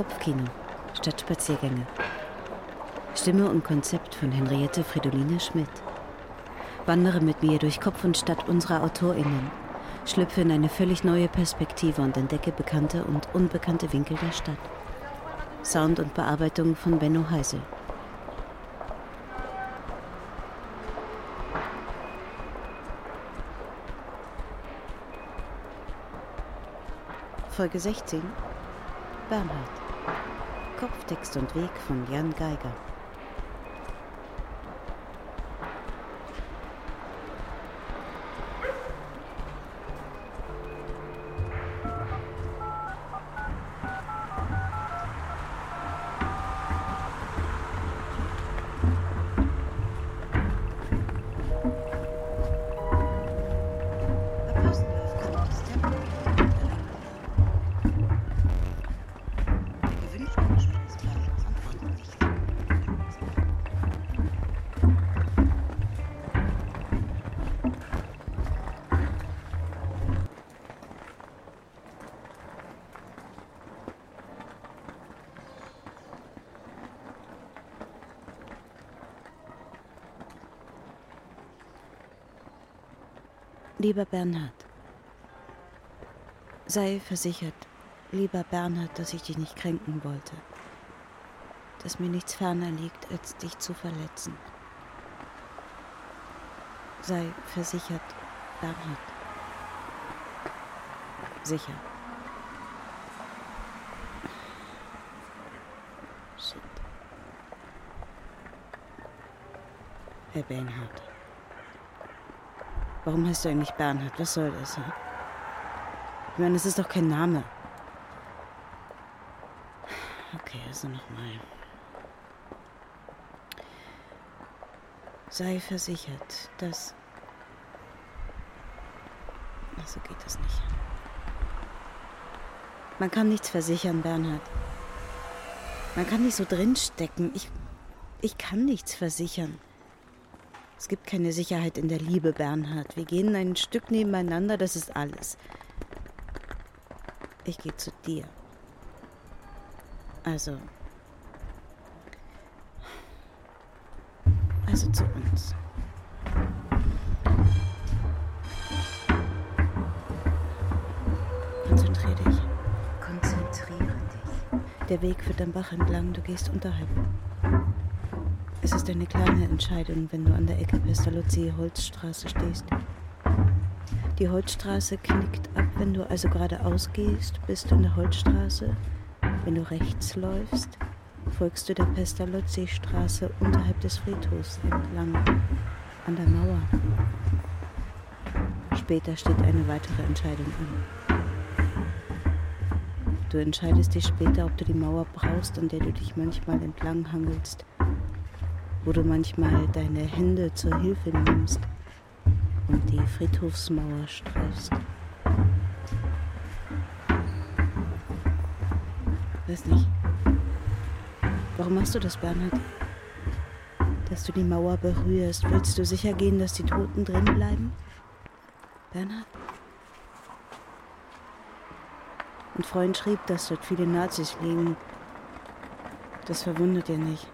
Kopfkino, Stadtspaziergänge. Stimme und Konzept von Henriette Fridoline Schmidt. Wandere mit mir durch Kopf und Stadt unserer AutorInnen. Schlüpfe in eine völlig neue Perspektive und entdecke bekannte und unbekannte Winkel der Stadt. Sound und Bearbeitung von Benno Heisel. Folge 16 Bernhard Kopftext und Weg von Jan Geiger Lieber Bernhard, sei versichert, lieber Bernhard, dass ich dich nicht kränken wollte, dass mir nichts ferner liegt, als dich zu verletzen. Sei versichert, Bernhard. Sicher. Shit. Herr Bernhard. Warum heißt du eigentlich Bernhard? Was soll das? Hm? Ich meine, es ist doch kein Name. Okay, also nochmal. Sei versichert, dass. Ach, so geht das nicht. Man kann nichts versichern, Bernhard. Man kann nicht so drinstecken. Ich, ich kann nichts versichern. Es gibt keine Sicherheit in der Liebe, Bernhard. Wir gehen ein Stück nebeneinander, das ist alles. Ich gehe zu dir. Also. Also zu uns. Konzentrier dich. Konzentriere dich. Der Weg führt am Bach entlang, du gehst unterhalb. Es ist eine kleine Entscheidung, wenn du an der Ecke Pestalozzi-Holzstraße stehst. Die Holzstraße knickt ab, wenn du also geradeaus gehst, bist du in der Holzstraße. Wenn du rechts läufst, folgst du der Pestalozzi-Straße unterhalb des Friedhofs entlang, an der Mauer. Später steht eine weitere Entscheidung an. Du entscheidest dich später, ob du die Mauer brauchst, an der du dich manchmal entlang hangelst wo du manchmal deine Hände zur Hilfe nimmst und die Friedhofsmauer streifst. Weiß nicht. Warum machst du das, Bernhard? Dass du die Mauer berührst. Willst du sicher gehen, dass die Toten drin bleiben? Bernhard? Ein Freund schrieb, dass dort viele Nazis liegen. Das verwundert dir nicht.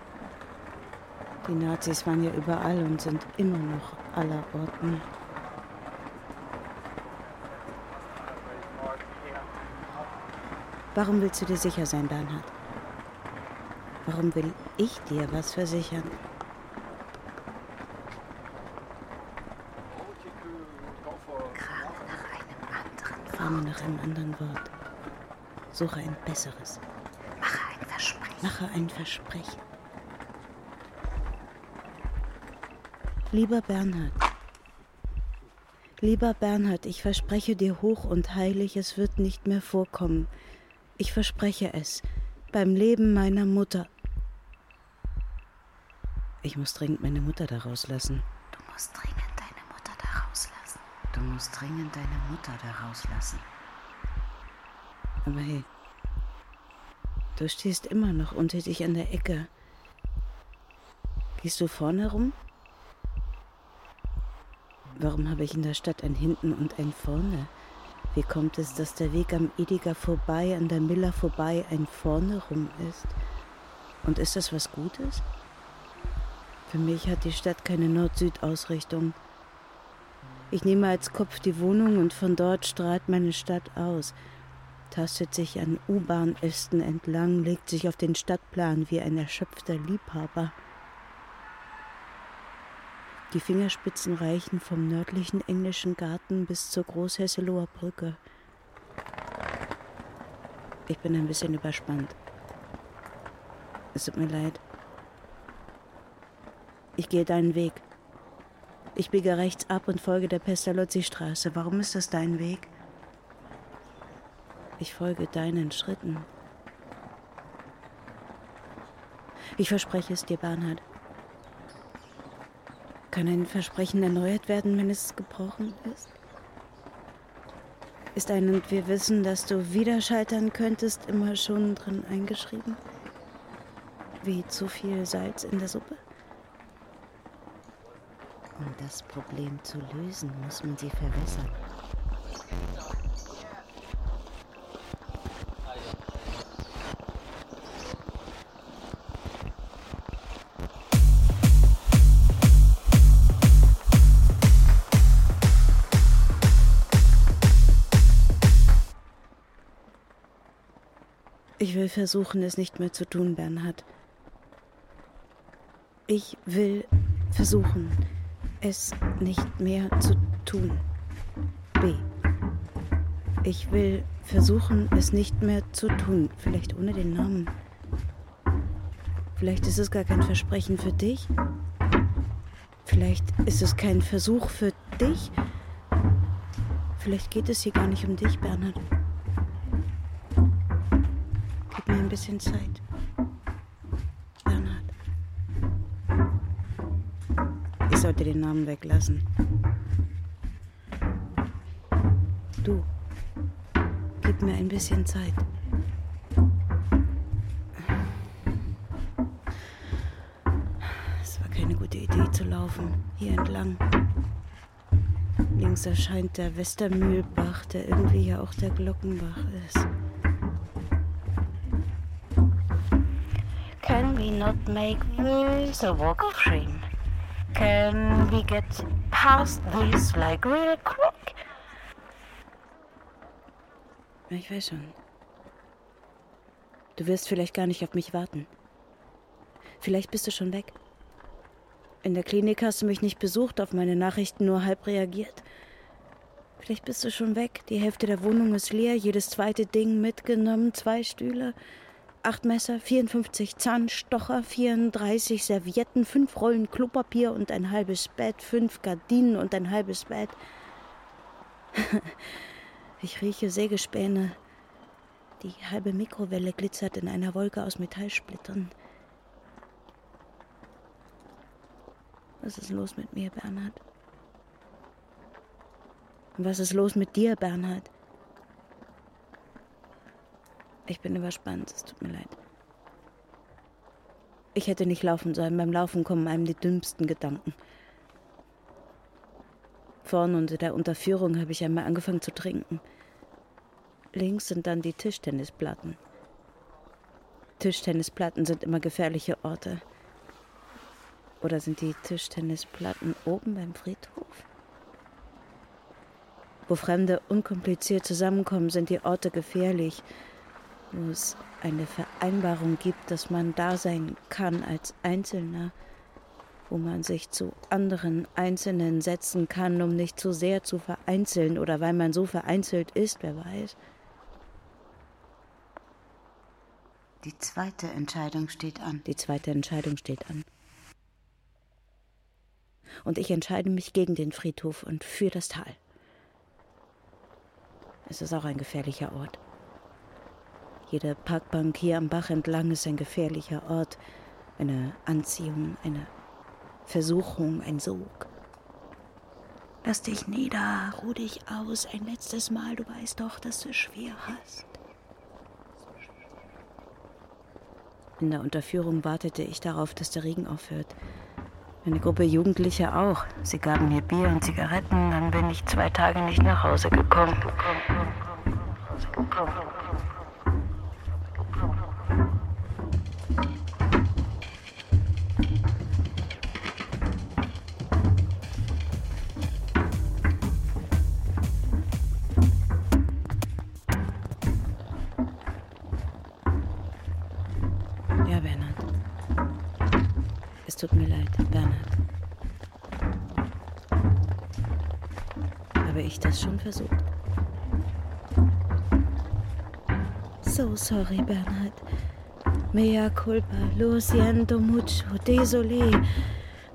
Die Nazis waren ja überall und sind immer noch aller Orten. Warum willst du dir sicher sein, Bernhard? Warum will ich dir was versichern? Gerade nach einem anderen Frage nach einem anderen Wort. Suche ein besseres. Mache ein Versprechen. Mache ein Versprechen. Lieber Bernhard, lieber Bernhard, ich verspreche dir hoch und heilig, es wird nicht mehr vorkommen. Ich verspreche es, beim Leben meiner Mutter. Ich muss dringend meine Mutter da rauslassen. Du musst dringend deine Mutter da rauslassen. Du musst dringend deine Mutter da rauslassen. Aber hey, du stehst immer noch unter dich an der Ecke. Gehst du vorne rum? Warum habe ich in der Stadt ein Hinten und ein Vorne? Wie kommt es, dass der Weg am Ediger vorbei, an der Miller vorbei, ein vorne rum ist? Und ist das was Gutes? Für mich hat die Stadt keine Nord-Süd-Ausrichtung. Ich nehme als Kopf die Wohnung und von dort strahlt meine Stadt aus, tastet sich an U-Bahn-Ästen entlang, legt sich auf den Stadtplan wie ein erschöpfter Liebhaber. Die Fingerspitzen reichen vom nördlichen englischen Garten bis zur Großhesseloher Brücke. Ich bin ein bisschen überspannt. Es tut mir leid. Ich gehe deinen Weg. Ich biege rechts ab und folge der Pestalozzi-Straße. Warum ist das dein Weg? Ich folge deinen Schritten. Ich verspreche es dir, Bernhard. Kann ein Versprechen erneuert werden, wenn es gebrochen ist? Ist ein und wir wissen, dass du wieder scheitern könntest, immer schon drin eingeschrieben? Wie zu viel Salz in der Suppe? Um das Problem zu lösen, muss man sie verwässern. Will versuchen, es nicht mehr zu tun, Bernhard. Ich will versuchen, es nicht mehr zu tun. B. Ich will versuchen, es nicht mehr zu tun. Vielleicht ohne den Namen. Vielleicht ist es gar kein Versprechen für dich. Vielleicht ist es kein Versuch für dich. Vielleicht geht es hier gar nicht um dich, Bernhard. Bisschen Zeit. sollte den Namen weglassen. Du, gib mir ein bisschen Zeit. Es war keine gute Idee zu laufen, hier entlang. Links erscheint der Westermühlbach, der irgendwie ja auch der Glockenbach ist. Can we not make this a walk of shame? Can we get past this like real quick? Ich weiß schon. Du wirst vielleicht gar nicht auf mich warten. Vielleicht bist du schon weg. In der Klinik hast du mich nicht besucht, auf meine Nachrichten nur halb reagiert. Vielleicht bist du schon weg. Die Hälfte der Wohnung ist leer, jedes zweite Ding mitgenommen, zwei Stühle, acht Messer, 54 Zahnstocher, 34 Servietten, fünf Rollen Klopapier und ein halbes Bett, fünf Gardinen und ein halbes Bett. ich rieche Sägespäne. Die halbe Mikrowelle glitzert in einer Wolke aus Metallsplittern. Was ist los mit mir, Bernhard? Was ist los mit dir, Bernhard? Ich bin überspannt, es tut mir leid. Ich hätte nicht laufen sollen. Beim Laufen kommen einem die dümmsten Gedanken. Vorne unter der Unterführung habe ich einmal angefangen zu trinken. Links sind dann die Tischtennisplatten. Tischtennisplatten sind immer gefährliche Orte. Oder sind die Tischtennisplatten oben beim Friedhof? Wo Fremde unkompliziert zusammenkommen, sind die Orte gefährlich wo es eine Vereinbarung gibt, dass man da sein kann als Einzelner, wo man sich zu anderen Einzelnen setzen kann, um nicht zu sehr zu vereinzeln oder weil man so vereinzelt ist, wer weiß. Die zweite Entscheidung steht an. Die zweite Entscheidung steht an. Und ich entscheide mich gegen den Friedhof und für das Tal. Es ist auch ein gefährlicher Ort. Jede Parkbank hier am Bach entlang ist ein gefährlicher Ort, eine Anziehung, eine Versuchung, ein Sog. Lass dich nieder, ruh dich aus, ein letztes Mal, du weißt doch, dass du es schwer hast. In der Unterführung wartete ich darauf, dass der Regen aufhört. Eine Gruppe Jugendlicher auch. Sie gaben mir Bier und Zigaretten, dann bin ich zwei Tage nicht nach Hause gekommen. Versucht. So sorry, Bernhard. Mea culpa, lo siento mucho, désolé.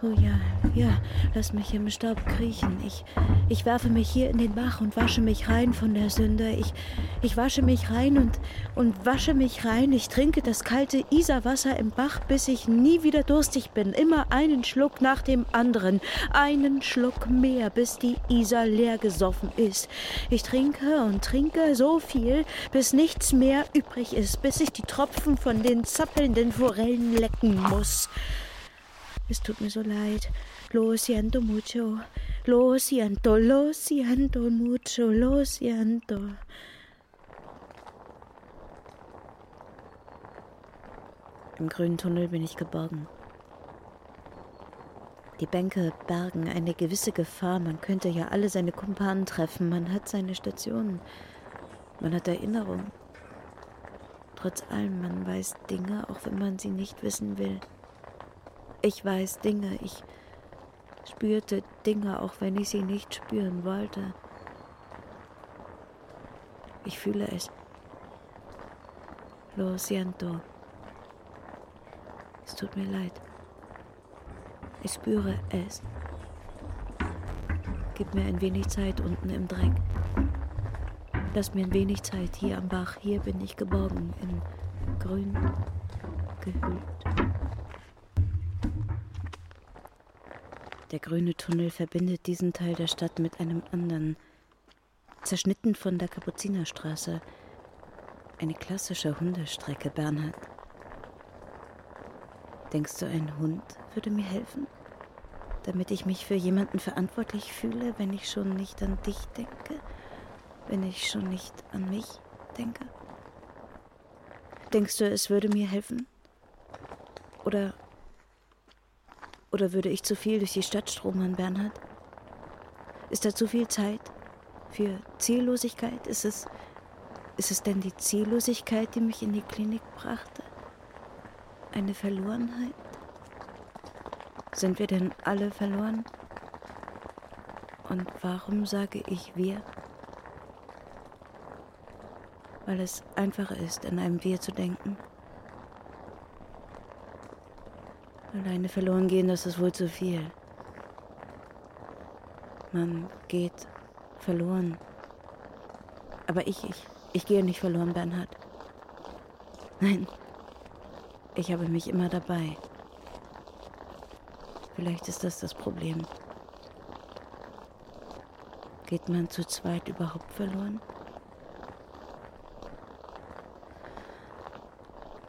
Oh ja, ja, lass mich im Staub kriechen. Ich, ich werfe mich hier in den Bach und wasche mich rein von der Sünde. Ich, ich wasche mich rein und, und wasche mich rein. Ich trinke das kalte Isarwasser im Bach, bis ich nie wieder durstig bin. Immer einen Schluck nach dem anderen. Einen Schluck mehr, bis die Isar leer gesoffen ist. Ich trinke und trinke so viel, bis nichts mehr übrig ist, bis ich die Tropfen von den zappelnden Forellen lecken muss. Es tut mir so leid. Lo siento mucho. Lo siento, lo siento mucho, lo siento. Im grünen Tunnel bin ich geborgen. Die Bänke bergen eine gewisse Gefahr. Man könnte ja alle seine Kumpanen treffen. Man hat seine Stationen. Man hat Erinnerungen. Trotz allem, man weiß Dinge, auch wenn man sie nicht wissen will. Ich weiß Dinge, ich spürte Dinge, auch wenn ich sie nicht spüren wollte. Ich fühle es. Lo siento. Es tut mir leid. Ich spüre es. Gib mir ein wenig Zeit unten im Dreck. Lass mir ein wenig Zeit hier am Bach. Hier bin ich geborgen, in Grün gehüllt. Der grüne Tunnel verbindet diesen Teil der Stadt mit einem anderen, zerschnitten von der Kapuzinerstraße. Eine klassische Hundestrecke, Bernhard. Denkst du, ein Hund würde mir helfen? Damit ich mich für jemanden verantwortlich fühle, wenn ich schon nicht an dich denke? Wenn ich schon nicht an mich denke? Denkst du, es würde mir helfen? Oder oder würde ich zu viel durch die Stadt stromern, Bernhard? Ist da zu viel Zeit für Ziellosigkeit? Ist es, ist es denn die Ziellosigkeit, die mich in die Klinik brachte? Eine Verlorenheit? Sind wir denn alle verloren? Und warum sage ich wir? Weil es einfacher ist, in einem Wir zu denken. Alleine verloren gehen, das ist wohl zu viel. Man geht verloren. Aber ich, ich, ich gehe nicht verloren, Bernhard. Nein, ich habe mich immer dabei. Vielleicht ist das das Problem. Geht man zu zweit überhaupt verloren?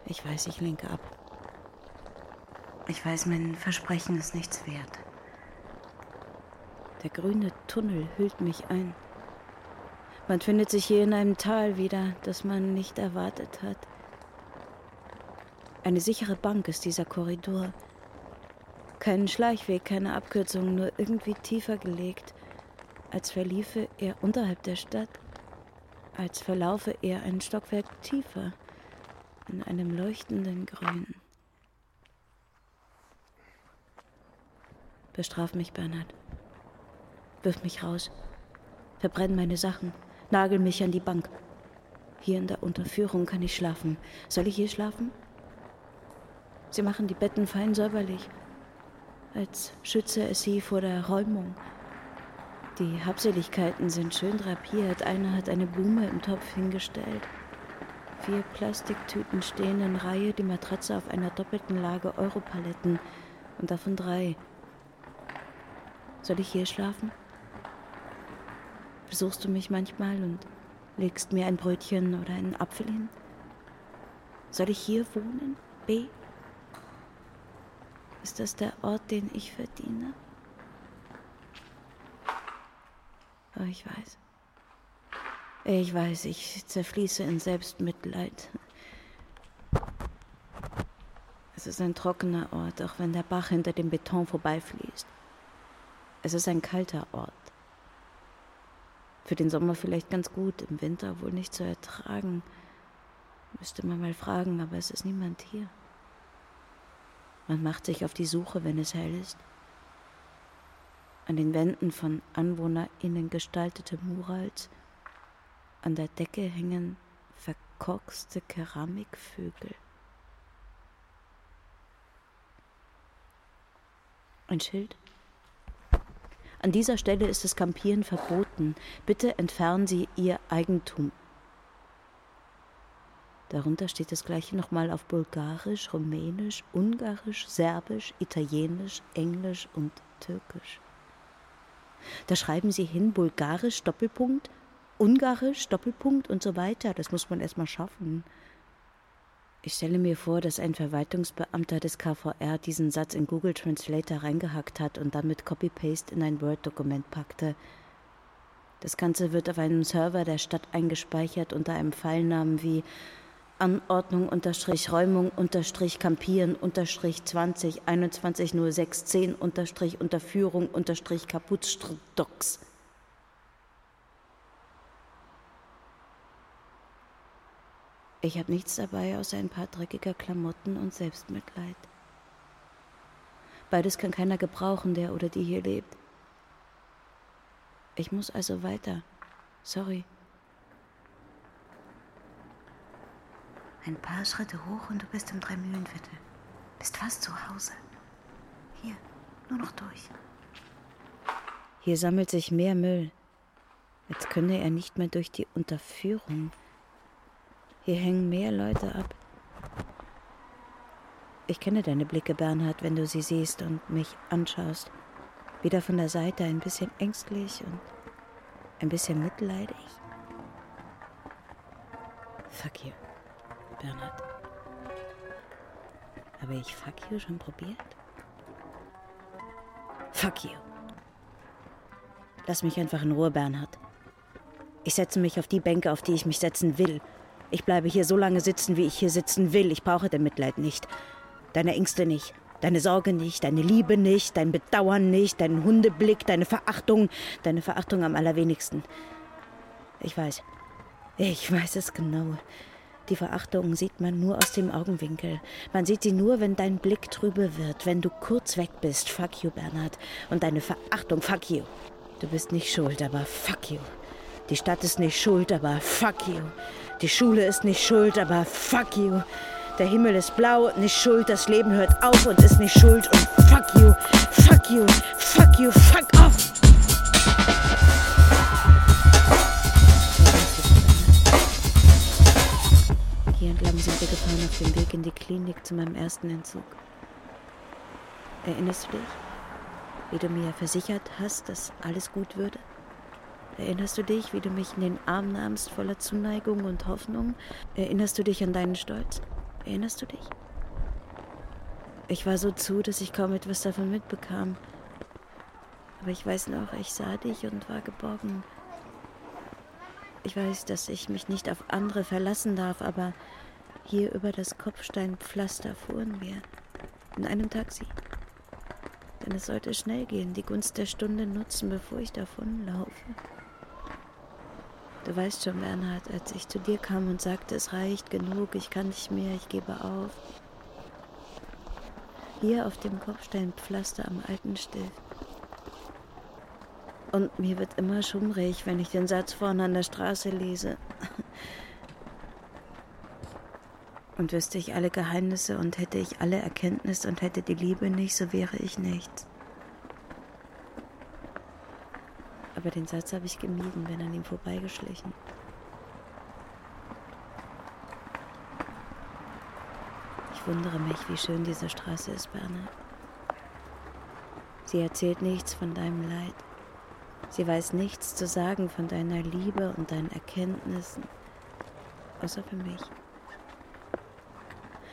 Ich weiß, ich lenke ab. Ich weiß, mein Versprechen ist nichts wert. Der grüne Tunnel hüllt mich ein. Man findet sich hier in einem Tal wieder, das man nicht erwartet hat. Eine sichere Bank ist dieser Korridor. Kein Schleichweg, keine Abkürzung, nur irgendwie tiefer gelegt, als verliefe er unterhalb der Stadt, als verlaufe er ein Stockwerk tiefer in einem leuchtenden Grün. Bestraf mich, Bernhard. Wirf mich raus. Verbrenn meine Sachen. Nagel mich an die Bank. Hier in der Unterführung kann ich schlafen. Soll ich hier schlafen? Sie machen die Betten fein säuberlich, als schütze es sie vor der Räumung. Die Habseligkeiten sind schön drapiert. Einer hat eine Blume im Topf hingestellt. Vier Plastiktüten stehen in Reihe, die Matratze auf einer doppelten Lage Europaletten und davon drei soll ich hier schlafen? Besuchst du mich manchmal und legst mir ein Brötchen oder einen Apfel hin? Soll ich hier wohnen, B? Ist das der Ort, den ich verdiene? Oh, ich weiß. Ich weiß, ich zerfließe in Selbstmitleid. Es ist ein trockener Ort, auch wenn der Bach hinter dem Beton vorbeifließt. Es ist ein kalter Ort. Für den Sommer vielleicht ganz gut, im Winter wohl nicht zu ertragen. Müsste man mal fragen, aber es ist niemand hier. Man macht sich auf die Suche, wenn es hell ist. An den Wänden von AnwohnerInnen gestaltete Murals – an der Decke hängen verkorkste Keramikvögel. Ein Schild. An dieser Stelle ist das Campieren verboten. Bitte entfernen Sie Ihr Eigentum. Darunter steht das gleiche nochmal auf Bulgarisch, Rumänisch, Ungarisch, Serbisch, Italienisch, Englisch und Türkisch. Da schreiben Sie hin Bulgarisch, Doppelpunkt, Ungarisch, Doppelpunkt und so weiter. Das muss man erstmal schaffen. Ich stelle mir vor, dass ein Verwaltungsbeamter des KVR diesen Satz in Google Translator reingehackt hat und dann mit Copy-Paste in ein Word-Dokument packte. Das Ganze wird auf einem Server der Stadt eingespeichert unter einem Pfeilnamen wie Anordnung unterstrich Räumung unterstrich Kampieren unterstrich 20 21 06 10 unterstrich Unterführung unterstrich Kaputstdocs. Ich habe nichts dabei außer ein paar dreckiger Klamotten und Selbstmitleid. Beides kann keiner gebrauchen, der oder die hier lebt. Ich muss also weiter. Sorry. Ein paar Schritte hoch und du bist im Dreimühlenviertel. Bist fast zu Hause. Hier, nur noch durch. Hier sammelt sich mehr Müll. Als könne er nicht mehr durch die Unterführung. Hier hängen mehr Leute ab. Ich kenne deine Blicke, Bernhard, wenn du sie siehst und mich anschaust. Wieder von der Seite ein bisschen ängstlich und ein bisschen mitleidig. Fuck you, Bernhard. Habe ich fuck you schon probiert? Fuck you. Lass mich einfach in Ruhe, Bernhard. Ich setze mich auf die Bänke, auf die ich mich setzen will. Ich bleibe hier so lange sitzen, wie ich hier sitzen will. Ich brauche dein Mitleid nicht. Deine Ängste nicht. Deine Sorge nicht, deine Liebe nicht, dein Bedauern nicht, deinen Hundeblick, deine Verachtung, deine Verachtung am allerwenigsten. Ich weiß. Ich weiß es genau. Die Verachtung sieht man nur aus dem Augenwinkel. Man sieht sie nur, wenn dein Blick trübe wird, wenn du kurz weg bist. Fuck you, Bernhard. Und deine Verachtung, fuck you. Du bist nicht schuld, aber fuck you. Die Stadt ist nicht schuld, aber fuck you. Die Schule ist nicht schuld, aber fuck you. Der Himmel ist blau, nicht schuld, das Leben hört auf und ist nicht schuld und fuck you, fuck you, fuck you, fuck off. Hier entlang sind wir gefahren auf dem Weg in die Klinik zu meinem ersten Entzug. Erinnerst du dich, wie du mir versichert hast, dass alles gut würde? Erinnerst du dich, wie du mich in den Arm nahmst voller Zuneigung und Hoffnung? Erinnerst du dich an deinen Stolz? Erinnerst du dich? Ich war so zu, dass ich kaum etwas davon mitbekam. Aber ich weiß noch, ich sah dich und war geborgen. Ich weiß, dass ich mich nicht auf andere verlassen darf, aber hier über das Kopfsteinpflaster fuhren wir. In einem Taxi. Denn es sollte schnell gehen, die Gunst der Stunde nutzen, bevor ich davonlaufe. Du weißt schon, Bernhard, als ich zu dir kam und sagte, es reicht genug, ich kann nicht mehr, ich gebe auf. Hier auf dem Kopfsteinpflaster am alten Stift. Und mir wird immer schummrig, wenn ich den Satz vorne an der Straße lese. Und wüsste ich alle Geheimnisse und hätte ich alle Erkenntnis und hätte die Liebe nicht, so wäre ich nichts. Aber den Satz habe ich gemieden, bin an ihm vorbeigeschlichen. Ich wundere mich, wie schön diese Straße ist, Bernhard. Sie erzählt nichts von deinem Leid. Sie weiß nichts zu sagen von deiner Liebe und deinen Erkenntnissen, außer für mich.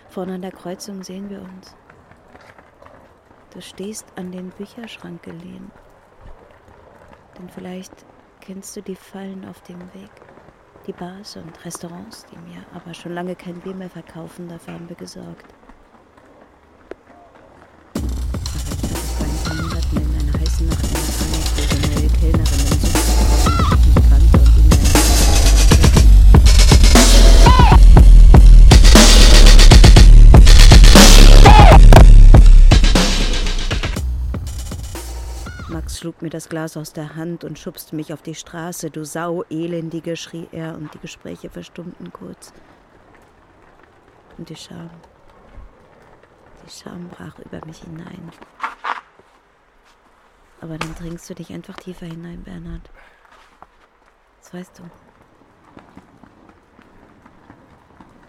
Vorne an der Kreuzung sehen wir uns. Du stehst an den Bücherschrank gelehnt. Denn vielleicht kennst du die Fallen auf dem Weg. Die Bars und Restaurants, die mir aber schon lange kein Bier mehr verkaufen, dafür haben wir gesorgt. Schlug mir das Glas aus der Hand und schubste mich auf die Straße. Du Sau, Elendige, schrie er, und die Gespräche verstummten kurz. Und die Scham. Die Scham brach über mich hinein. Aber dann dringst du dich einfach tiefer hinein, Bernhard. Das weißt du.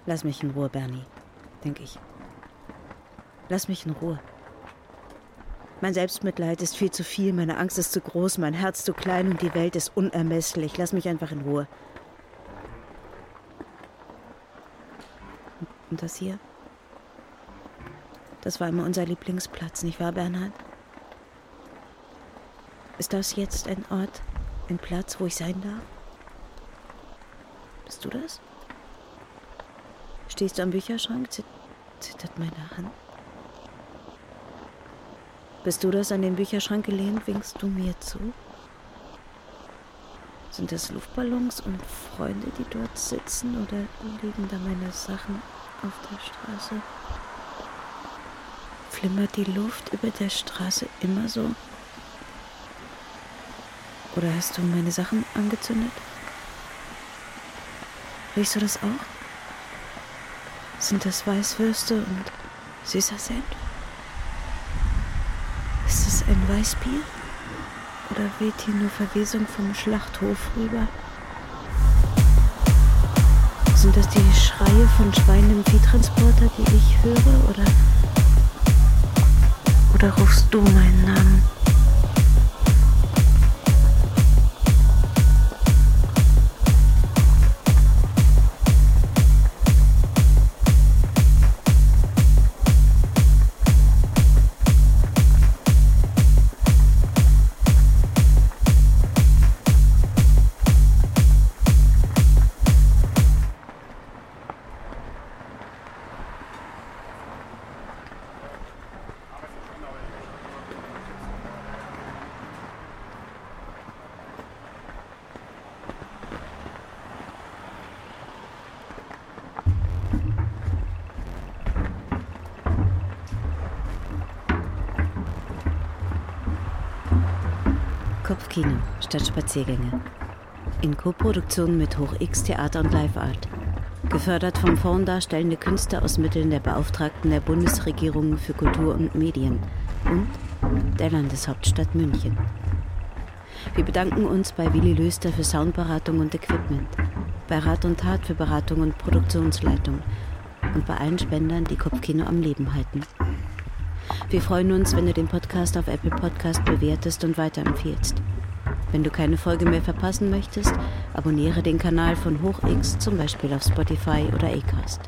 Lass mich in Ruhe, Bernie, denke ich. Lass mich in Ruhe. Mein Selbstmitleid ist viel zu viel, meine Angst ist zu groß, mein Herz zu klein und die Welt ist unermesslich. Lass mich einfach in Ruhe. Und das hier? Das war immer unser Lieblingsplatz, nicht wahr, Bernhard? Ist das jetzt ein Ort, ein Platz, wo ich sein darf? Bist du das? Stehst du am Bücherschrank? Zittert meine Hand? Bist du das an den Bücherschrank gelehnt, winkst du mir zu? Sind das Luftballons und Freunde, die dort sitzen oder liegen da meine Sachen auf der Straße? Flimmert die Luft über der Straße immer so? Oder hast du meine Sachen angezündet? Riechst du das auch? Sind das Weißwürste und süßer Senf? Ein Weißbier? Oder weht hier nur Verwesung vom Schlachthof rüber? Sind das die Schreie von Schweinen im Viehtransporter, die ich höre? Oder, oder rufst du meinen Namen? Kopfkino statt Spaziergänge. In Koproduktion mit Hoch X Theater und Live Art. Gefördert vom Fonds Darstellende Künste aus Mitteln der Beauftragten der Bundesregierung für Kultur und Medien und der Landeshauptstadt München. Wir bedanken uns bei Willi Löster für Soundberatung und Equipment, bei Rat und Tat für Beratung und Produktionsleitung und bei allen Spendern, die Kopfkino am Leben halten. Wir freuen uns, wenn du den Podcast auf Apple Podcast bewertest und weiterempfiehlst. Wenn du keine Folge mehr verpassen möchtest, abonniere den Kanal von HochX zum Beispiel auf Spotify oder Acast.